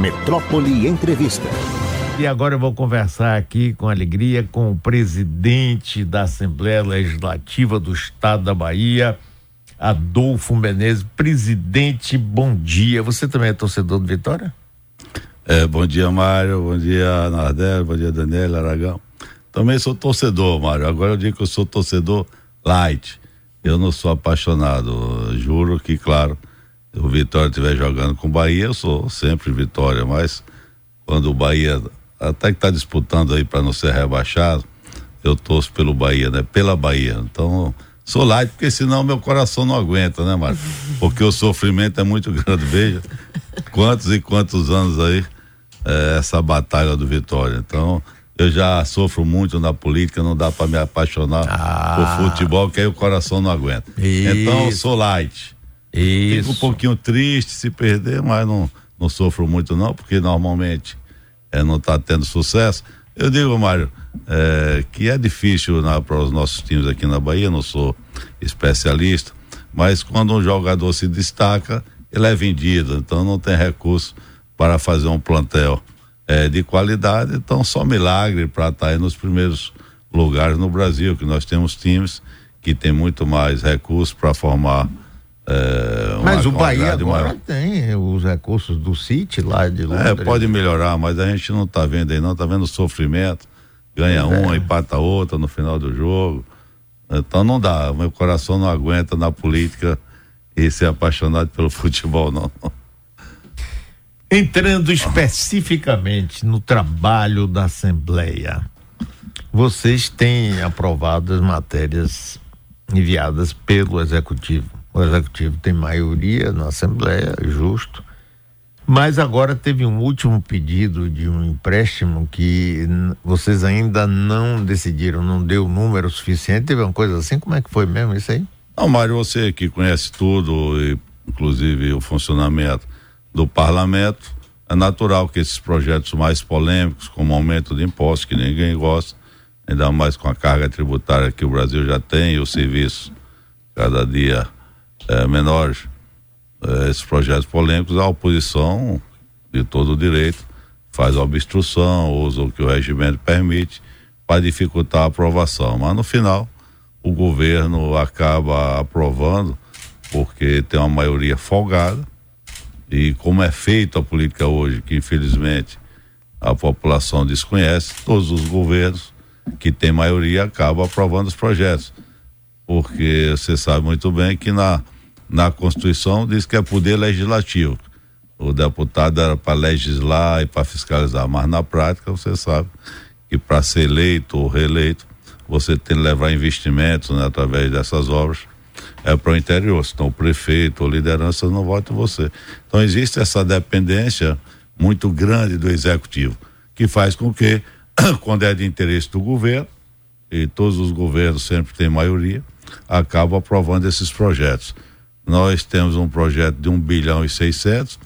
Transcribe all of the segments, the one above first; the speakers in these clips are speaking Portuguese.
Metrópole Entrevista. E agora eu vou conversar aqui com alegria com o presidente da Assembleia Legislativa do Estado da Bahia, Adolfo Menezes. Presidente, bom dia. Você também é torcedor do Vitória? É, bom dia, Mário. Bom dia, Nardel. Bom dia, Daniela Aragão. Também sou torcedor, Mário. Agora eu digo que eu sou torcedor light. Eu não sou apaixonado. Juro que, claro, o Vitória estiver jogando com o Bahia, eu sou sempre Vitória, mas quando o Bahia até que está disputando aí para não ser rebaixado, eu torço pelo Bahia, né? Pela Bahia. Então, sou light, porque senão meu coração não aguenta, né, Mário? Porque o sofrimento é muito grande. Veja quantos e quantos anos aí é, essa batalha do Vitória. Então, eu já sofro muito na política, não dá para me apaixonar ah. por futebol, que aí o coração não aguenta. Isso. Então, sou light. Isso. Fico um pouquinho triste se perder, mas não, não sofro muito não, porque normalmente é, não está tendo sucesso. Eu digo, Mário, é, que é difícil para os nossos times aqui na Bahia, não sou especialista, mas quando um jogador se destaca, ele é vendido, então não tem recurso para fazer um plantel é, de qualidade, então só milagre para estar tá aí nos primeiros lugares no Brasil, que nós temos times que tem muito mais recursos para formar é, mas o Bahia agora maior. tem os recursos do City lá de Londres. É, pode melhorar, mas a gente não está vendo aí não, está vendo o sofrimento. Ganha pois uma, é. empata outra no final do jogo. Então não dá, meu coração não aguenta na política e ser apaixonado pelo futebol, não. Entrando especificamente no trabalho da Assembleia, vocês têm aprovado as matérias enviadas pelo Executivo o executivo tem maioria na Assembleia, justo. Mas agora teve um último pedido de um empréstimo que vocês ainda não decidiram, não deu número suficiente. Teve uma coisa assim? Como é que foi mesmo isso aí? Não, Mário, você que conhece tudo, inclusive o funcionamento do parlamento, é natural que esses projetos mais polêmicos, como aumento de impostos, que ninguém gosta, ainda mais com a carga tributária que o Brasil já tem e o serviço cada dia é, menores é, esses projetos polêmicos, a oposição, de todo o direito, faz obstrução, usa o que o regimento permite para dificultar a aprovação. Mas no final, o governo acaba aprovando porque tem uma maioria folgada e como é feita a política hoje, que infelizmente a população desconhece, todos os governos que têm maioria acabam aprovando os projetos. Porque você sabe muito bem que na na Constituição diz que é poder legislativo. O deputado era para legislar e para fiscalizar, mas na prática você sabe que para ser eleito ou reeleito você tem que levar investimentos né, através dessas obras é para o interior. Então o prefeito ou liderança não vota você. Então existe essa dependência muito grande do executivo, que faz com que, quando é de interesse do governo, e todos os governos sempre têm maioria, acabam aprovando esses projetos. Nós temos um projeto de um bilhão e seiscentos.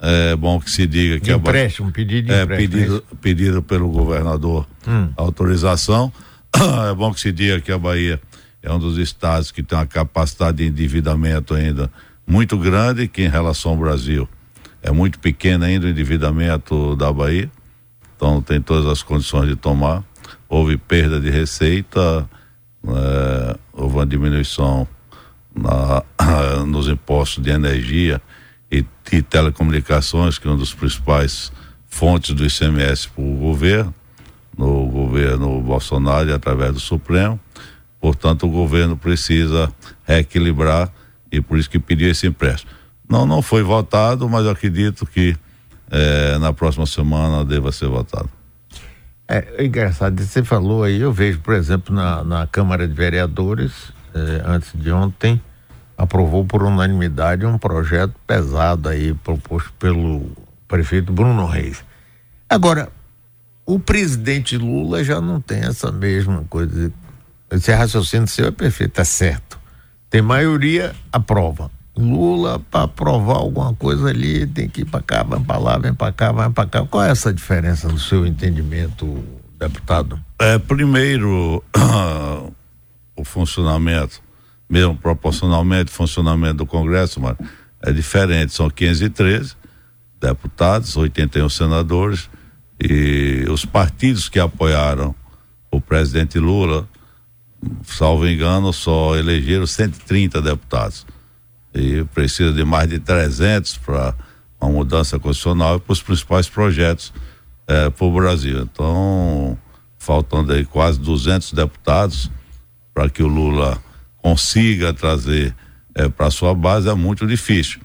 É bom que se diga que de empréstimo, é pedido de é, pedido, pedido pelo governador hum. autorização. É bom que se diga que a Bahia é um dos estados que tem uma capacidade de endividamento ainda muito grande, que em relação ao Brasil é muito pequeno ainda o endividamento da Bahia. Então tem todas as condições de tomar. Houve perda de receita, é, houve uma diminuição na, nos impostos de energia e, e telecomunicações, que é uma das principais fontes do ICMS para o governo, no governo Bolsonaro e através do Supremo. Portanto, o governo precisa reequilibrar e por isso que pediu esse empréstimo. Não, não foi votado, mas acredito que eh, na próxima semana deva ser votado. É, é engraçado, você falou aí, eu vejo, por exemplo, na, na Câmara de Vereadores, eh, antes de ontem, aprovou por unanimidade um projeto pesado aí, proposto pelo prefeito Bruno Reis. Agora, o presidente Lula já não tem essa mesma coisa. Esse raciocínio seu é perfeito, é certo. Tem maioria, aprova. Lula, para aprovar alguma coisa ali, tem que ir para cá, vai para lá, vem para cá, vai para cá. Qual é essa diferença no seu entendimento, deputado? É, primeiro, o funcionamento, mesmo proporcionalmente, o funcionamento do Congresso, mas é diferente, são 513, deputados, 81 senadores e os partidos que apoiaram o presidente Lula, salvo engano, só elegeram 130 deputados. E precisa de mais de 300 para uma mudança constitucional e para os principais projetos eh, para o Brasil. Então, faltando aí quase 200 deputados para que o Lula consiga trazer eh, para sua base é muito difícil.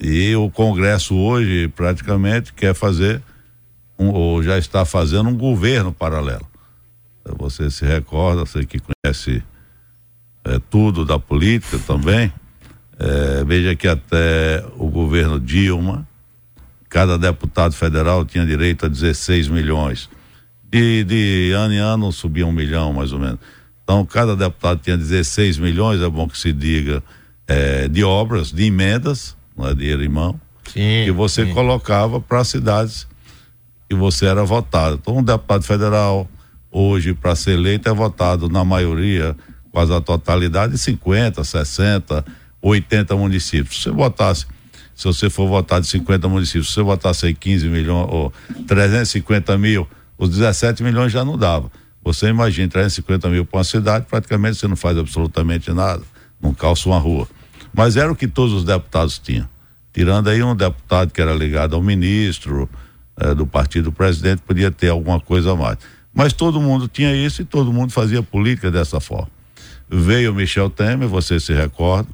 E o Congresso hoje praticamente quer fazer um, ou já está fazendo um governo paralelo. Você se recorda, você que conhece é, tudo da política também, é, veja que até o governo Dilma, cada deputado federal tinha direito a 16 milhões. De, de ano em ano subia um milhão, mais ou menos. Então, cada deputado tinha 16 milhões, é bom que se diga, é, de obras, de emendas, não é dinheiro em mão, sim, que você sim. colocava para cidades que você era votado. Então, um deputado federal, hoje, para ser eleito, é votado na maioria, quase a totalidade, 50, 60, 80 municípios. Se você votasse, se você for votado em 50 municípios, se você votasse aí 15 milhões ou 350 mil, os 17 milhões já não dava. Você imagina 350 mil para uma cidade, praticamente você não faz absolutamente nada, não calça uma rua. Mas era o que todos os deputados tinham. Tirando aí um deputado que era ligado ao ministro eh, do partido do presidente, podia ter alguma coisa a mais. Mas todo mundo tinha isso e todo mundo fazia política dessa forma. Veio Michel Temer, você se recorda,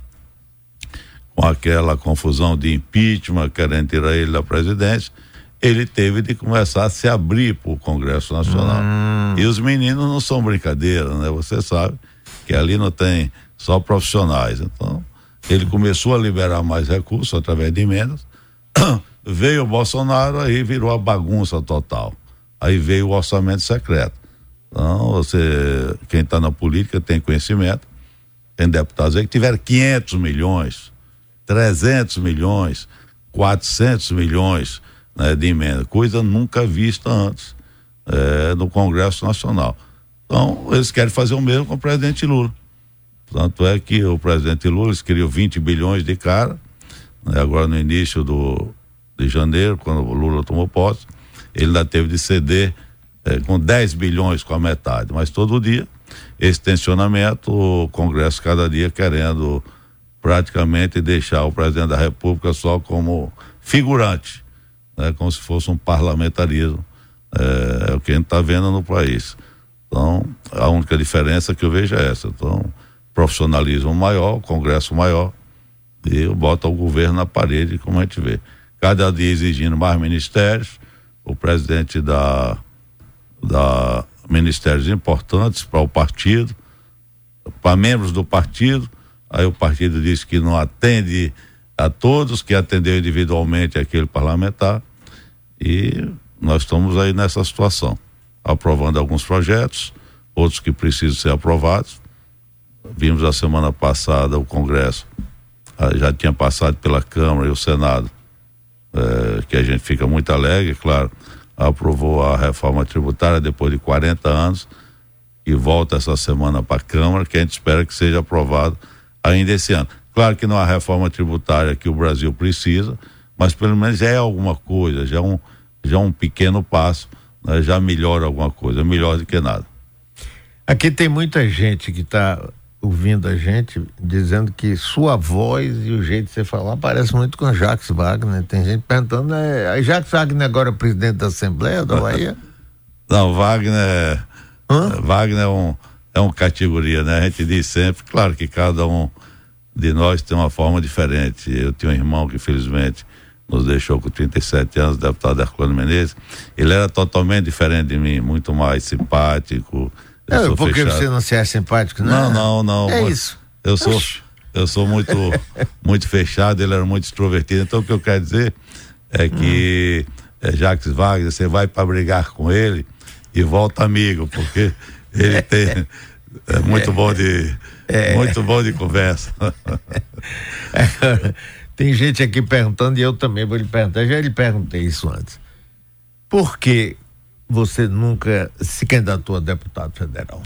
com aquela confusão de impeachment, querendo tirar ele da presidência, ele teve de começar a se abrir para o Congresso Nacional. Hum. E os meninos não são brincadeira, né? Você sabe que ali não tem só profissionais. Então, ele começou a liberar mais recursos através de emendas. veio o Bolsonaro, aí virou a bagunça total. Aí veio o orçamento secreto. Então, você, quem está na política tem conhecimento. Tem deputados aí que tiveram 500 milhões, 300 milhões, 400 milhões né, de emenda, coisa nunca vista antes é, no Congresso Nacional. Então, eles querem fazer o mesmo com o presidente Lula. Tanto é que o presidente Lula queria 20 bilhões de cara, né, agora no início do, de janeiro, quando o Lula tomou posse, ele ainda teve de ceder eh, com 10 bilhões com a metade, mas todo dia esse tensionamento, o Congresso cada dia querendo praticamente deixar o presidente da República só como figurante, né, como se fosse um parlamentarismo, é, é o que a gente está vendo no país. Então, a única diferença que eu vejo é essa. Então, profissionalismo maior, Congresso maior, e bota o governo na parede, como a gente vê. Cada dia exigindo mais ministérios, o presidente da, da ministérios importantes para o partido, para membros do partido, aí o partido diz que não atende a todos, que atendeu individualmente aquele parlamentar, e nós estamos aí nessa situação, aprovando alguns projetos, outros que precisam ser aprovados. Vimos a semana passada o Congresso, ah, já tinha passado pela Câmara e o Senado, é, que a gente fica muito alegre, claro, aprovou a reforma tributária depois de 40 anos e volta essa semana para a Câmara, que a gente espera que seja aprovado ainda esse ano. Claro que não a reforma tributária que o Brasil precisa, mas pelo menos é alguma coisa, já é um, já é um pequeno passo, né? já melhora alguma coisa, melhor do que nada. Aqui tem muita gente que está ouvindo a gente dizendo que sua voz e o jeito de você falar parece muito com Jacques Wagner. Tem gente perguntando, é, Jacques Wagner agora é presidente da Assembleia da Bahia? Não, Wagner, Hã? Wagner é um, é um categoria, né? A gente diz sempre, claro que cada um de nós tem uma forma diferente. Eu tinha um irmão que infelizmente nos deixou com 37 anos, deputado Herculano Menezes. Ele era totalmente diferente de mim, muito mais simpático, eu é, porque fechado. você não se acha simpático, não? Não, não, não. É isso. Eu sou, eu sou muito, muito fechado, ele era muito extrovertido. Então o que eu quero dizer é que hum. é, Jacques Wagner, você vai para brigar com ele e volta amigo, porque ele tem é muito bom de é. muito bom de conversa. tem gente aqui perguntando e eu também vou lhe perguntar, já lhe perguntei isso antes. Por que você nunca se candidatou a deputado federal?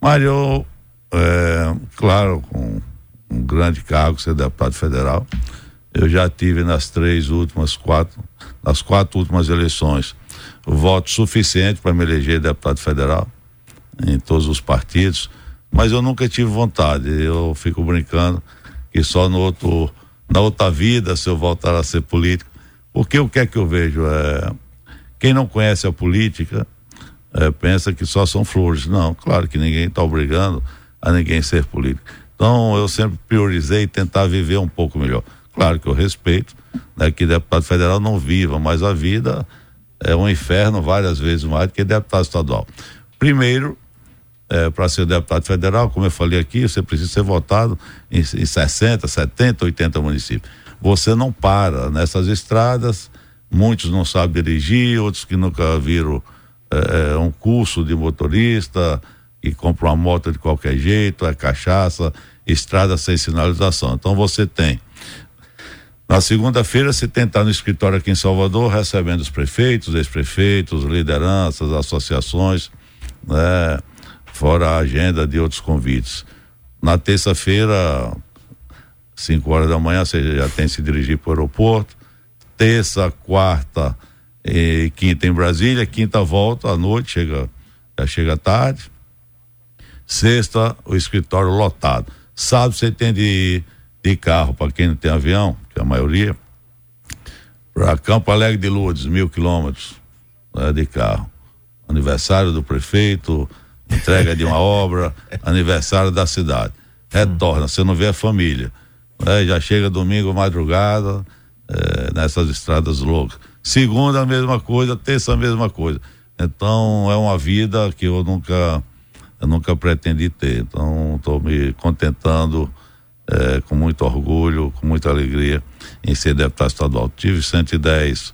Mário, é, claro, com um grande cargo, ser deputado federal, Eu já tive nas três últimas quatro, nas quatro últimas eleições, o voto suficiente para me eleger deputado federal em todos os partidos, mas eu nunca tive vontade. Eu fico brincando que só no outro, na outra vida, se eu voltar a ser político, porque o que é que eu vejo? É, quem não conhece a política é, pensa que só são flores. Não, claro que ninguém está obrigando a ninguém ser político. Então eu sempre priorizei tentar viver um pouco melhor. Claro que eu respeito né, que deputado federal não viva, mas a vida é um inferno várias vezes mais do que deputado estadual. Primeiro, é, para ser deputado federal, como eu falei aqui, você precisa ser votado em, em 60, 70, 80 municípios. Você não para nessas estradas, muitos não sabem dirigir, outros que nunca viram é, um curso de motorista, e compra uma moto de qualquer jeito, é cachaça, estrada sem sinalização. Então você tem. Na segunda-feira, se tentar no escritório aqui em Salvador, recebendo os prefeitos, ex-prefeitos, lideranças, associações, né? Fora a agenda de outros convites. Na terça-feira, 5 horas da manhã, você já tem que se dirigir para o aeroporto. Terça, quarta e quinta em Brasília, quinta volta à noite, chega, já chega tarde. Sexta, o escritório lotado. Sábado você tem de de carro, para quem não tem avião, que é a maioria, para Campo Alegre de Lourdes, mil quilômetros né, de carro. Aniversário do prefeito, entrega de uma obra, aniversário da cidade. Retorna, você não vê a família. Né, já chega domingo, madrugada, é, nessas estradas loucas. Segunda, a mesma coisa, terça, a mesma coisa. Então, é uma vida que eu nunca, eu nunca pretendi ter. Então, estou me contentando é, com muito orgulho, com muita alegria em ser deputado estadual. Tive 110,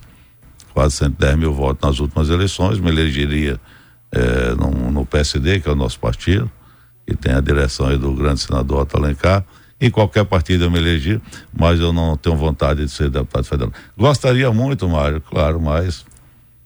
quase 110 mil votos nas últimas eleições, me elegeria é, no, no, PSD, que é o nosso partido, que tem a direção do grande senador Otto Alencar. Em qualquer partido eu me elegi, mas eu não tenho vontade de ser deputado federal. Gostaria muito, Mário, claro, mas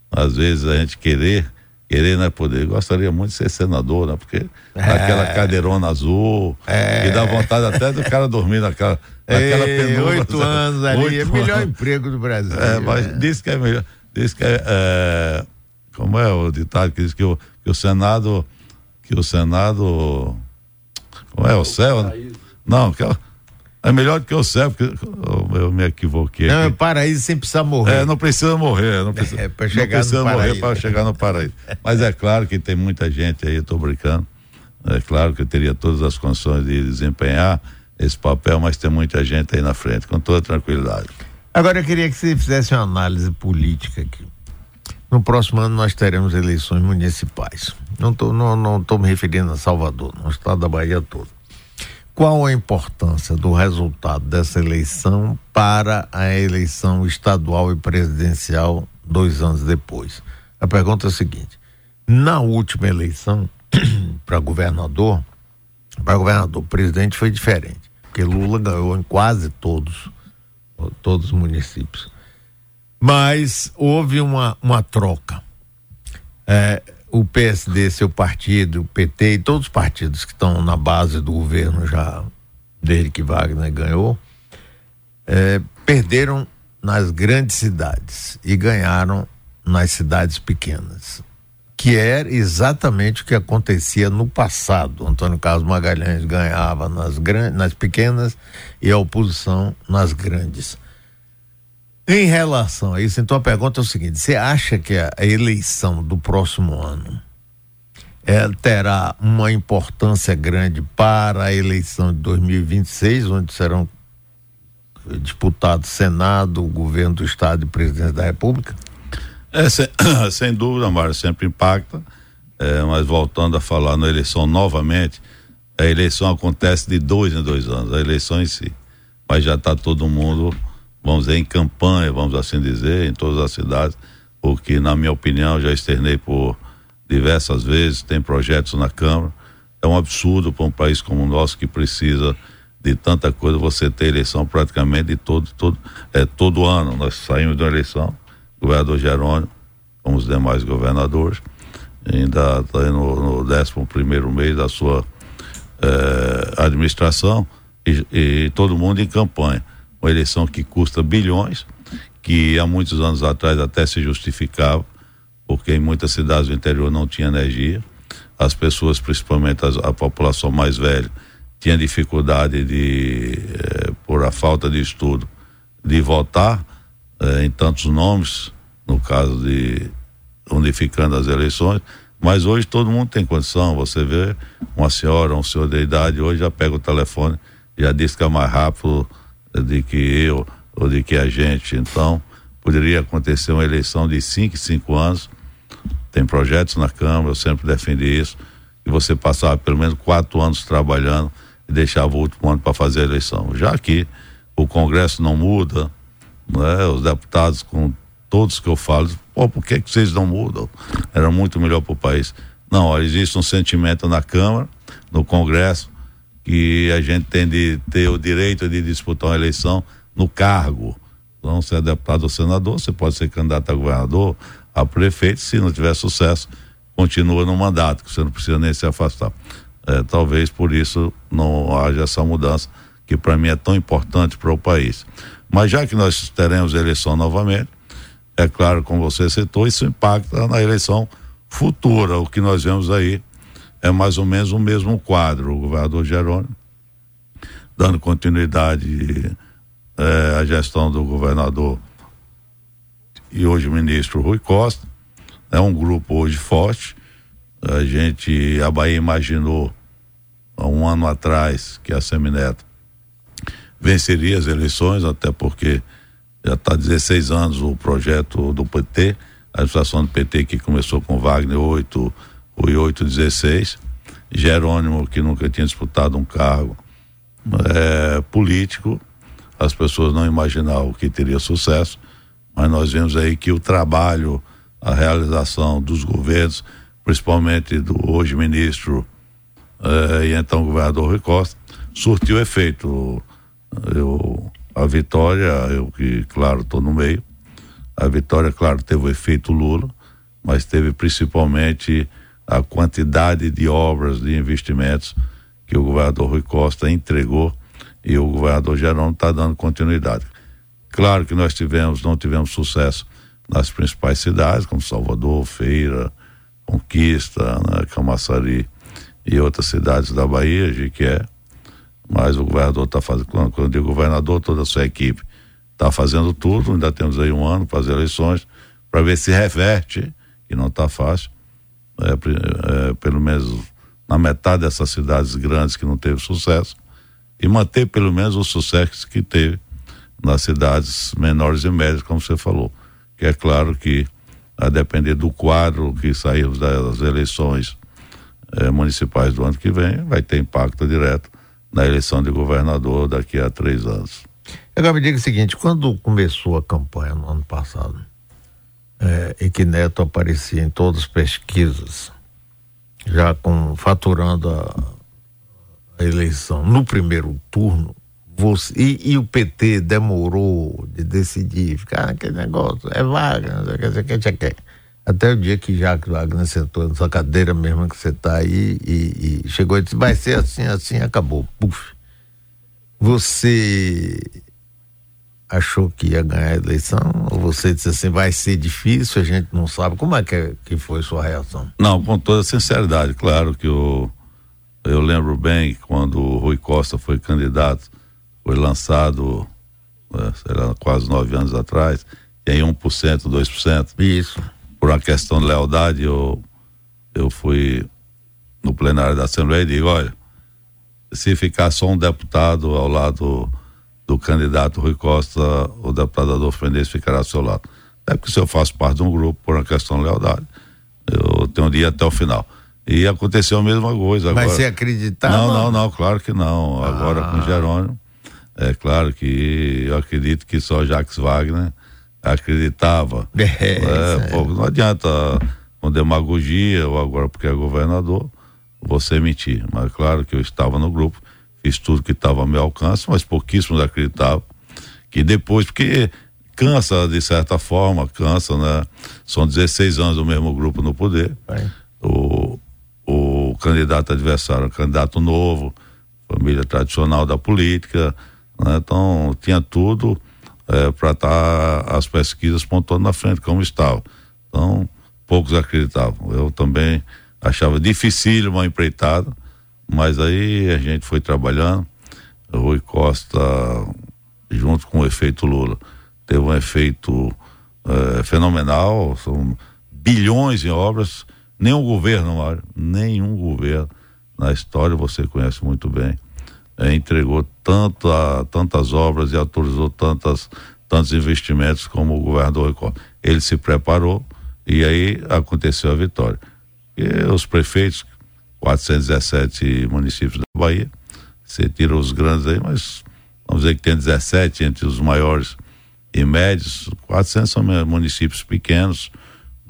às vezes a gente querer querer não é poder. Gostaria muito de ser senador, né? Porque é. aquela cadeirona azul, é. e dá vontade até do cara dormir naquela, naquela penumbra. Oito anos ali, oito é o melhor emprego do Brasil. É, mas é. diz que é melhor, diz que é, é, como é o ditado que diz que o, que o Senado, que o Senado, como é, o céu, né? Não, que é é melhor do que o céu, porque eu, eu me equivoquei. Não, é o paraíso sem precisar morrer. É, não precisa morrer. Não precisa, é, para chegar não precisa morrer para chegar no paraíso. Mas é claro que tem muita gente aí, estou brincando. É claro que eu teria todas as condições de desempenhar esse papel, mas tem muita gente aí na frente, com toda tranquilidade. Agora eu queria que você fizesse uma análise política aqui. No próximo ano nós teremos eleições municipais. Não estou não, não tô me referindo a Salvador, no estado da Bahia todo. Qual a importância do resultado dessa eleição para a eleição estadual e presidencial dois anos depois? A pergunta é a seguinte: na última eleição para governador, para governador, presidente foi diferente, porque Lula ganhou em quase todos, todos os municípios. Mas houve uma, uma troca. É, o PSD, seu partido, o PT e todos os partidos que estão na base do governo já desde que Wagner ganhou, é, perderam nas grandes cidades e ganharam nas cidades pequenas, que era exatamente o que acontecia no passado. Antônio Carlos Magalhães ganhava nas, grandes, nas pequenas e a oposição nas grandes. Em relação a isso, então a pergunta é o seguinte: você acha que a eleição do próximo ano é, terá uma importância grande para a eleição de 2026, onde serão disputados Senado, governo do Estado e presidente da República? É, sem, sem dúvida, Mário, sempre impacta. É, mas voltando a falar na eleição novamente, a eleição acontece de dois em dois anos, a eleição em si. Mas já está todo mundo vamos dizer, em campanha, vamos assim dizer, em todas as cidades, porque, na minha opinião, já externei por diversas vezes, tem projetos na Câmara. É um absurdo para um país como o nosso que precisa de tanta coisa, você ter eleição praticamente de todo, todo, é, todo ano. Nós saímos de uma eleição, governador Jerônimo, como os demais governadores, ainda está no, no 11 primeiro mês da sua é, administração e, e todo mundo em campanha uma eleição que custa bilhões, que há muitos anos atrás até se justificava, porque em muitas cidades do interior não tinha energia. As pessoas, principalmente as, a população mais velha, tinha dificuldade de, eh, por a falta de estudo, de votar eh, em tantos nomes, no caso de unificando as eleições. Mas hoje todo mundo tem condição. Você vê uma senhora, um senhor de idade, hoje já pega o telefone, já diz que é mais rápido de que eu ou de que a gente. Então, poderia acontecer uma eleição de 5 em 5 anos. Tem projetos na Câmara, eu sempre defendi isso. E você passava pelo menos quatro anos trabalhando e deixava o último ano para fazer a eleição. Já que o Congresso não muda, né, os deputados, com todos que eu falo, pô, por que, que vocês não mudam? Era muito melhor para o país. Não, existe um sentimento na Câmara, no Congresso, que a gente tem de ter o direito de disputar uma eleição no cargo. Então, se é deputado ou senador, você pode ser candidato a governador, a prefeito, se não tiver sucesso, continua no mandato, que você não precisa nem se afastar. É, talvez por isso não haja essa mudança, que para mim é tão importante para o país. Mas já que nós teremos eleição novamente, é claro, como você citou, isso impacta na eleição futura. O que nós vemos aí é mais ou menos o mesmo quadro. O governador Jerônimo dando continuidade é, à gestão do governador e hoje o ministro Rui Costa. É um grupo hoje forte. A gente, a Bahia imaginou há um ano atrás que a Semineto venceria as eleições, até porque já está 16 anos o projeto do PT, a administração do PT que começou com Wagner 8, foi 816. Jerônimo, que nunca tinha disputado um cargo é, político, as pessoas não imaginavam que teria sucesso, mas nós vemos aí que o trabalho, a realização dos governos, principalmente do hoje ministro é, e então governador Rui Costa, surtiu efeito. Eu, a vitória, eu que, claro, estou no meio, a vitória, claro, teve o efeito Lula, mas teve principalmente a quantidade de obras, de investimentos que o governador Rui Costa entregou e o governador Gerônimo está dando continuidade. Claro que nós tivemos, não tivemos sucesso nas principais cidades, como Salvador, Feira, Conquista, né, Camaçari e outras cidades da Bahia, Jiquié, mas o governador está fazendo, quando eu digo governador, toda a sua equipe está fazendo tudo, ainda temos aí um ano para as eleições, para ver se reverte, que não está fácil, é, é, pelo menos na metade dessas cidades grandes que não teve sucesso e manter pelo menos o sucesso que teve nas cidades menores e médias, como você falou. Que é claro que, a depender do quadro que sairmos das eleições eh, municipais do ano que vem, vai ter impacto direto na eleição de governador daqui a três anos. Agora me diga o seguinte, quando começou a campanha no ano passado, é, e que Neto aparecia em todas as pesquisas, já com faturando a, a eleição no primeiro turno, você, e, e, o PT demorou de decidir, ficar naquele negócio, é Wagner, não sei o que, não que, até o dia que Jacques Wagner sentou nessa cadeira mesmo que você está aí e, e, chegou e disse, vai ser assim, assim, acabou. Puf. Você achou que ia ganhar a eleição? Ou você disse assim, vai ser difícil, a gente não sabe? Como é que, é, que foi sua reação? Não, com toda sinceridade, claro que eu, eu lembro bem quando o Rui Costa foi candidato, foi lançado, né, era quase nove anos atrás, e aí 1%, 2%. Isso. Por uma questão de lealdade, eu, eu fui no plenário da Assembleia e digo, olha, se ficar só um deputado ao lado do candidato Rui Costa, o deputado Adolfo Menezes ficará ao seu lado. É porque se eu faço parte de um grupo por uma questão de lealdade, eu tenho um dia até o final. E aconteceu a mesma coisa. Agora. Mas você acreditava? Não, não, não, claro que não. Agora ah. com Jerônimo, é claro que eu acredito que só Jacques Wagner acreditava. É, é, pô, não adianta com demagogia ou agora porque é governador você mentir. Mas claro que eu estava no grupo fiz tudo que estava ao meu alcance, mas pouquíssimos acreditavam que depois, porque cansa de certa forma, cansa, né? São 16 anos do mesmo grupo no poder. O, o candidato adversário, o candidato novo, família tradicional da política, Né? Então tinha tudo é, para estar tá as pesquisas pontuando na frente, como estava. Então, poucos acreditavam. Eu também achava difícil uma empreitada, mas aí a gente foi trabalhando. Rui Costa, junto com o efeito Lula, teve um efeito é, fenomenal, são bilhões em obras. Nenhum governo, Mário, nenhum governo na história, você conhece muito bem, é, entregou tanta, tantas obras e autorizou tantas, tantos investimentos como o governador Rui Ele se preparou e aí aconteceu a vitória. E os prefeitos, 417 municípios da Bahia, você tira os grandes aí, mas vamos dizer que tem 17 entre os maiores e médios, 400 são municípios pequenos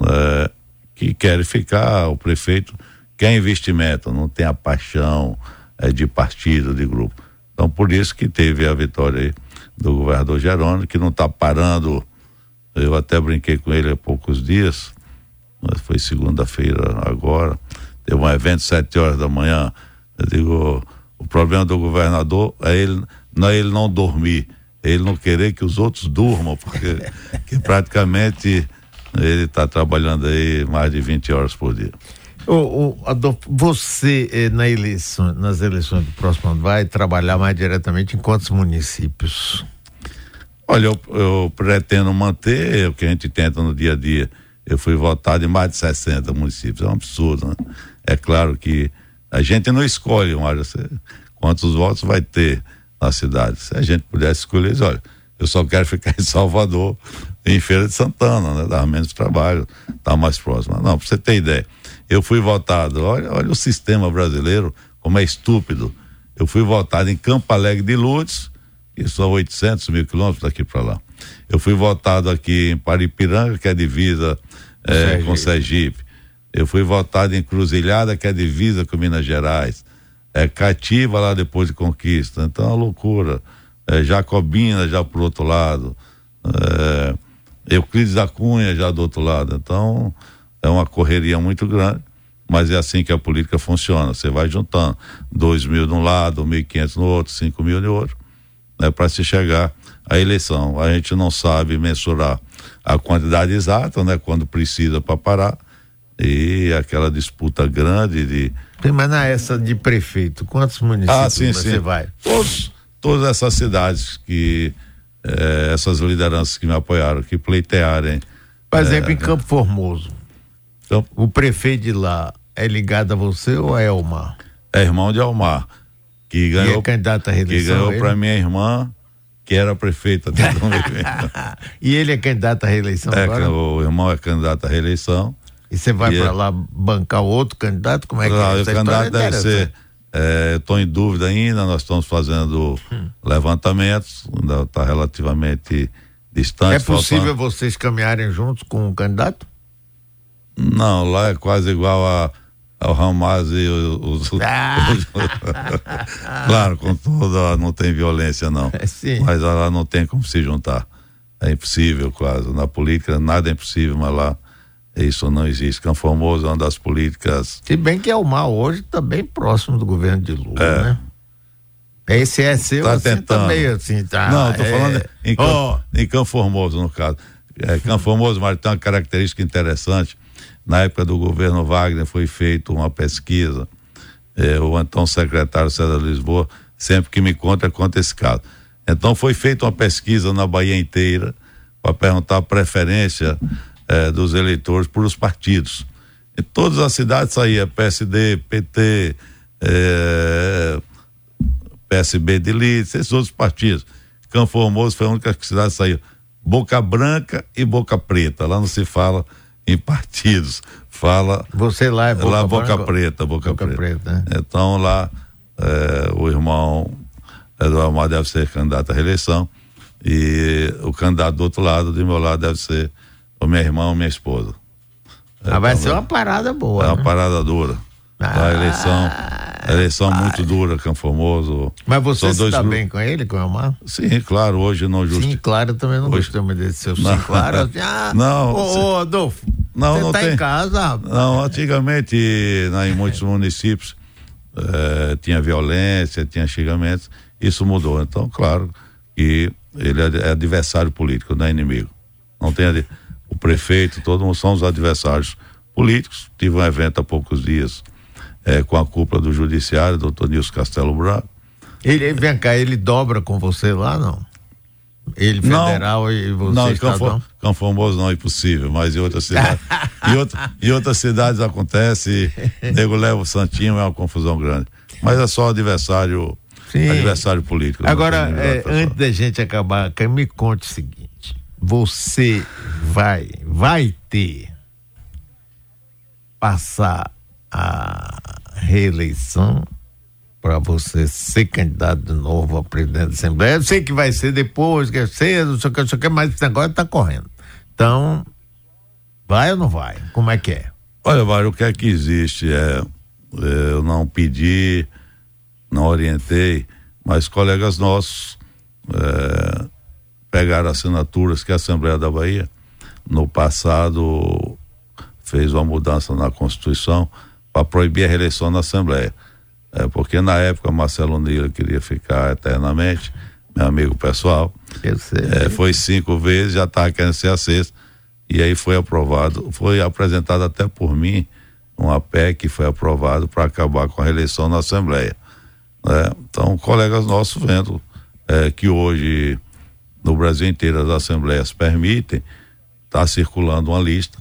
é, que querem ficar, o prefeito quer investimento, não tem a paixão é, de partido, de grupo. Então, por isso que teve a vitória aí do governador Jerônimo, que não está parando. Eu até brinquei com ele há poucos dias, foi segunda-feira agora. Teve um evento sete horas da manhã. Eu digo, o problema do governador é ele, não é ele não dormir, é ele não querer que os outros durmam, porque que praticamente ele está trabalhando aí mais de 20 horas por dia. O, o Adolfo, você eh, na eleição, nas eleições do próximo ano vai trabalhar mais diretamente em quantos municípios? Olha, eu, eu, pretendo manter o que a gente tenta no dia a dia. Eu fui votado em mais de 60 municípios, é um absurdo, né? É claro que a gente não escolhe, olha, quantos votos vai ter na cidade. Se a gente pudesse escolher, olha, eu só quero ficar em Salvador, em Feira de Santana, né? Dá menos trabalho, tá mais próximo. Não, pra você ter ideia eu fui votado, olha, olha o sistema brasileiro, como é estúpido. Eu fui votado em Campo Alegre de Lourdes, que são 800 mil quilômetros daqui para lá. Eu fui votado aqui em Paripiranga, que é divisa é, com Sergipe. Eu fui votado em Cruzilhada, que é divisa com Minas Gerais. É Cativa lá depois de Conquista. Então é uma loucura. É, Jacobina já pro outro lado. É, Euclides da Cunha já do outro lado. Então, é uma correria muito grande, mas é assim que a política funciona. Você vai juntando dois mil de um lado, mil e quinhentos no outro, cinco mil no outro, né, para se chegar à eleição. A gente não sabe mensurar a quantidade exata, né, quando precisa para parar e aquela disputa grande de mas na essa de prefeito, quantos municípios ah, sim, você sim. vai? Todos, todas essas cidades que eh, essas lideranças que me apoiaram, que pleitearem. Por exemplo, eh, em Campo Formoso. Então, o prefeito de lá é ligado a você ou é Elmar? É irmão de Elmar, que ganhou, é candidato à reeleição. Que ganhou para minha irmã, que era prefeita até E ele é candidato à reeleição é, agora? O irmão é candidato à reeleição. E você vai para é... lá bancar outro candidato? Como é que Não, é? O candidato deve ser. É, estou em dúvida ainda, nós estamos fazendo hum. levantamentos, ainda está relativamente distante. É possível faltando... vocês caminharem juntos com o candidato? Não, lá é quase igual a, ao Hamas e os. Ah. claro, com toda. Não tem violência, não. É. Mas lá não tem como se juntar. É impossível, quase. Na política nada é impossível, mas lá isso não existe. Campo Formoso é uma das políticas. Se bem que é o mal hoje está bem próximo do governo de Lula, é. né? Esse é seu, tá assim, tentando. também, assim, tá. Não, estou é... falando em Campo, oh. em Campo Formoso, no caso. É, Campo Formoso, mas tem uma característica interessante na época do governo Wagner foi feita uma pesquisa, eh, o então secretário César Lisboa, sempre que me conta, conta esse caso. Então foi feita uma pesquisa na Bahia inteira para perguntar a preferência eh, dos eleitores por os partidos. Em todas as cidades saía PSD, PT, eh, PSB de Líder, esses outros partidos. Campo Formoso foi a única cidade que saiu. Boca Branca e Boca Preta. Lá não se fala em partidos. Fala. Você lá é Boca, lá, boca Preta, Boca, boca Preta. preta né? Então lá é, o irmão Eduardo Amar deve ser candidato à reeleição e o candidato do outro lado, do meu lado, deve ser o meu irmão ou minha esposa. Ah, vai ser uma parada boa. É né? uma parada dura. Ah, a eleição, a eleição vai. muito dura, Campo Formoso. Mas você está bem com ele, com o Elmar? Sim, claro, hoje não justo. Sim, claro, eu também não hoje... muito desse seu sim, claro. Ah, não, ô, ô, Adolfo, não, você não tá tem... em casa, rapaz. Não, antigamente, na, em muitos municípios, eh, tinha violência, tinha xingamentos, isso mudou. Então, claro que ele é, é adversário político, não é inimigo. Não tem prefeito, todos são os adversários políticos. Tive um evento há poucos dias é, com a cúpula do judiciário, doutor Nilson Castelo Branco. Ele, vem cá, ele dobra com você lá, não? Ele federal não, e você não, estadual? Campo Famoso não é impossível, mas em outras cidades, em, outra, em outras cidades acontece, nego leva o Santinho, é uma confusão grande. Mas é só adversário, Sim. adversário político. Agora, é, antes da gente acabar, me conte o seguinte, você vai, vai ter passar a reeleição para você ser candidato de novo a presidente da Assembleia. Eu sei que vai ser depois, que é cedo, não sei o que, não sei o que, mas esse negócio está correndo. Então, vai ou não vai? Como é que é? Olha, Mário, o que é que existe é, é eu não pedi, não orientei, mas colegas nossos é, pegaram assinaturas que a Assembleia da Bahia no passado fez uma mudança na Constituição para proibir a reeleição na Assembleia. É, porque na época Marcelo Nila queria ficar eternamente, meu amigo pessoal. É, foi cinco vezes, já estava querendo ser a sexta. E aí foi aprovado, foi apresentado até por mim uma PEC que foi aprovado para acabar com a reeleição na Assembleia. Né? Então, colegas nossos vendo é, que hoje no Brasil inteiro as assembleias permitem, está circulando uma lista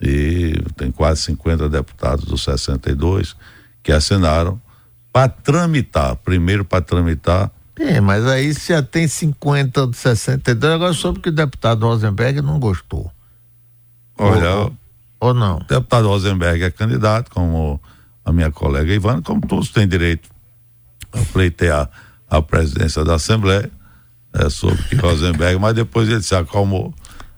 e tem quase 50 deputados dos 62 que assinaram para tramitar, primeiro para tramitar. É, mas aí já tem 50 de 62, agora soube que o deputado Rosenberg não gostou. Olha, ou, ou não? O deputado Rosenberg é candidato, como a minha colega Ivana, como todos têm direito a pleitear a presidência da Assembleia, é, sobre que Rosenberg, mas depois ele se acalmou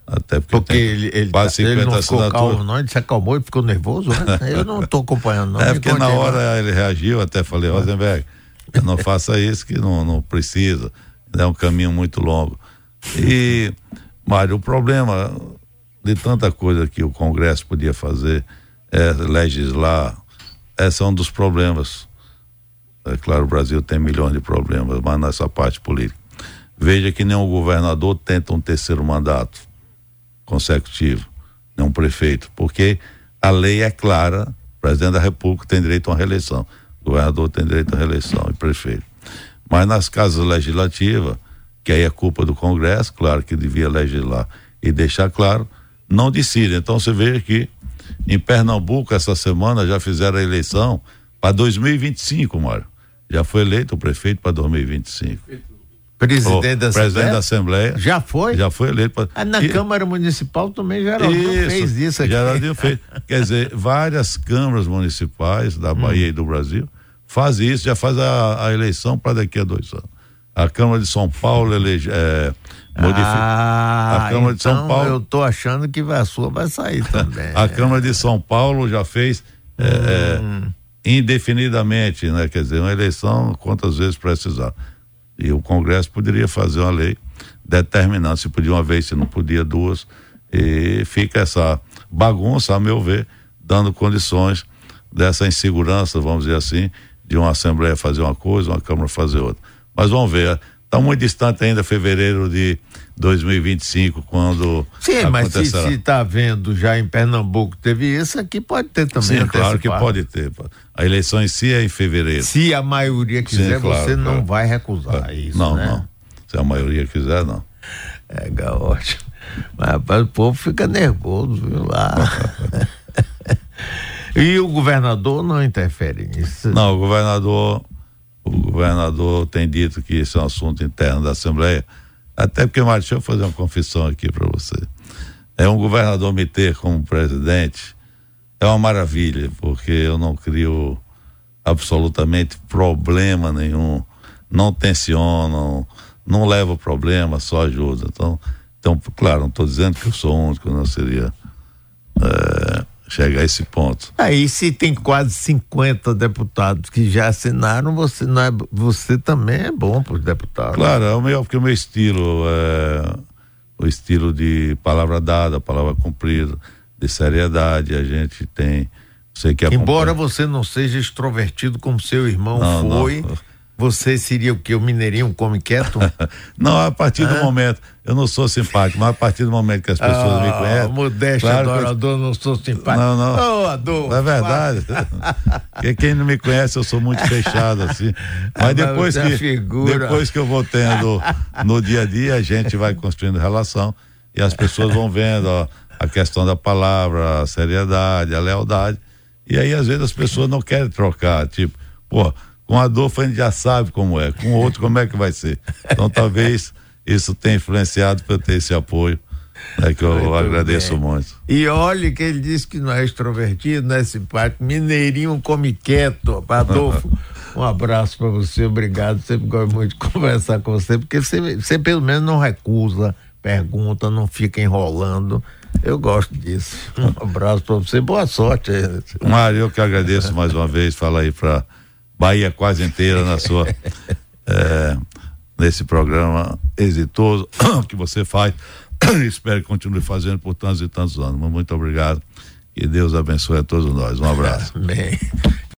até porque, porque ele, ele, quase 50 ele não ficou calmo, não, ele se acalmou e ficou nervoso, né? Eu não estou acompanhando, não. É porque na hora ele reagiu, até falei, Rosenberg, não faça isso que não, não precisa. É um caminho muito longo. E, Mário, o problema de tanta coisa que o Congresso podia fazer é legislar, esse é um dos problemas. É claro, o Brasil tem milhões de problemas, mas nessa parte política. Veja que nenhum governador tenta um terceiro mandato consecutivo, não um prefeito, porque a lei é clara, o presidente da República tem direito a uma reeleição, o governador tem direito a reeleição e prefeito. Mas nas casas legislativas, que aí é culpa do Congresso, claro que devia legislar e deixar claro, não decidem. Então você vê que em Pernambuco essa semana já fizeram a eleição para 2025, Mário. Já foi eleito o prefeito para 2025. Presidente, da, presidente da Assembleia. Já foi? Já foi eleito. Pra... Ah, na e... Câmara Municipal também Geraldinho isso, fez isso aqui. Geraldinho fez. Quer dizer, várias câmaras municipais da Bahia hum. e do Brasil fazem isso, já faz a, a eleição para daqui a dois anos. A Câmara de São Paulo elege, é, modifica. Ah, a Câmara então de São então Paulo. Eu tô achando que a sua vai sair também. a Câmara de São Paulo já fez é, hum. é, indefinidamente, né? Quer dizer, uma eleição quantas vezes precisar. E o Congresso poderia fazer uma lei determinando se podia uma vez, se não podia duas. E fica essa bagunça, a meu ver, dando condições dessa insegurança, vamos dizer assim, de uma Assembleia fazer uma coisa, uma Câmara fazer outra. Mas vamos ver, está muito distante ainda fevereiro de 2025, quando. Sim, mas se está vendo já em Pernambuco teve isso, aqui pode ter também. Sim, claro que pode ter. A eleição em si é em fevereiro. Se a maioria quiser, Sim, claro, você não claro. vai recusar é. isso. Não, né? não. Se a maioria quiser, não. É, ótimo. Mas rapaz, o povo fica nervoso, viu lá. e o governador não interfere nisso? Não, o governador. O governador tem dito que isso é um assunto interno da Assembleia até porque, Mário, deixa eu fazer uma confissão aqui para você. É um governador me ter como presidente é uma maravilha, porque eu não crio absolutamente problema nenhum, não tensiono, não levo problema, só ajuda. Então, então claro, não estou dizendo que eu sou único, não seria. É, chega a esse ponto. Aí se tem quase 50 deputados que já assinaram, você não é, você também é bom para os deputados. Claro, é o meu, porque o meu estilo é o estilo de palavra dada, palavra cumprida, de seriedade, a gente tem sei que Embora você não seja extrovertido como seu irmão não, foi, não. Você seria o que? O mineirinho come quieto? não, a partir do momento, eu não sou simpático, mas a partir do momento que as pessoas ah, me conhecem. Modéstia claro adorador, eu... não sou simpático. Não, não. Oh, Adolfo, é verdade. Porque quem não me conhece, eu sou muito fechado, assim. Mas depois que, figura. depois que eu vou tendo no dia a dia, a gente vai construindo relação e as pessoas vão vendo ó, a questão da palavra, a seriedade, a lealdade. E aí, às vezes, as pessoas não querem trocar. Tipo, pô, com Adolfo a gente já sabe como é, com outro como é que vai ser. Então talvez isso tenha influenciado para eu ter esse apoio. É que eu muito agradeço bem. muito. E olhe que ele disse que não é extrovertido, não é simpático. Mineirinho come quieto, Adolfo. um abraço para você, obrigado. Sempre gosto muito de conversar com você, porque você, você pelo menos não recusa, pergunta, não fica enrolando. Eu gosto disso. Um abraço para você, boa sorte. Mário, eu que agradeço mais uma vez. Fala aí para Bahia quase inteira na sua é, nesse programa exitoso que você faz. Espero que continue fazendo por tantos e tantos anos. Muito obrigado. Que Deus abençoe a todos nós. Um abraço. Amém.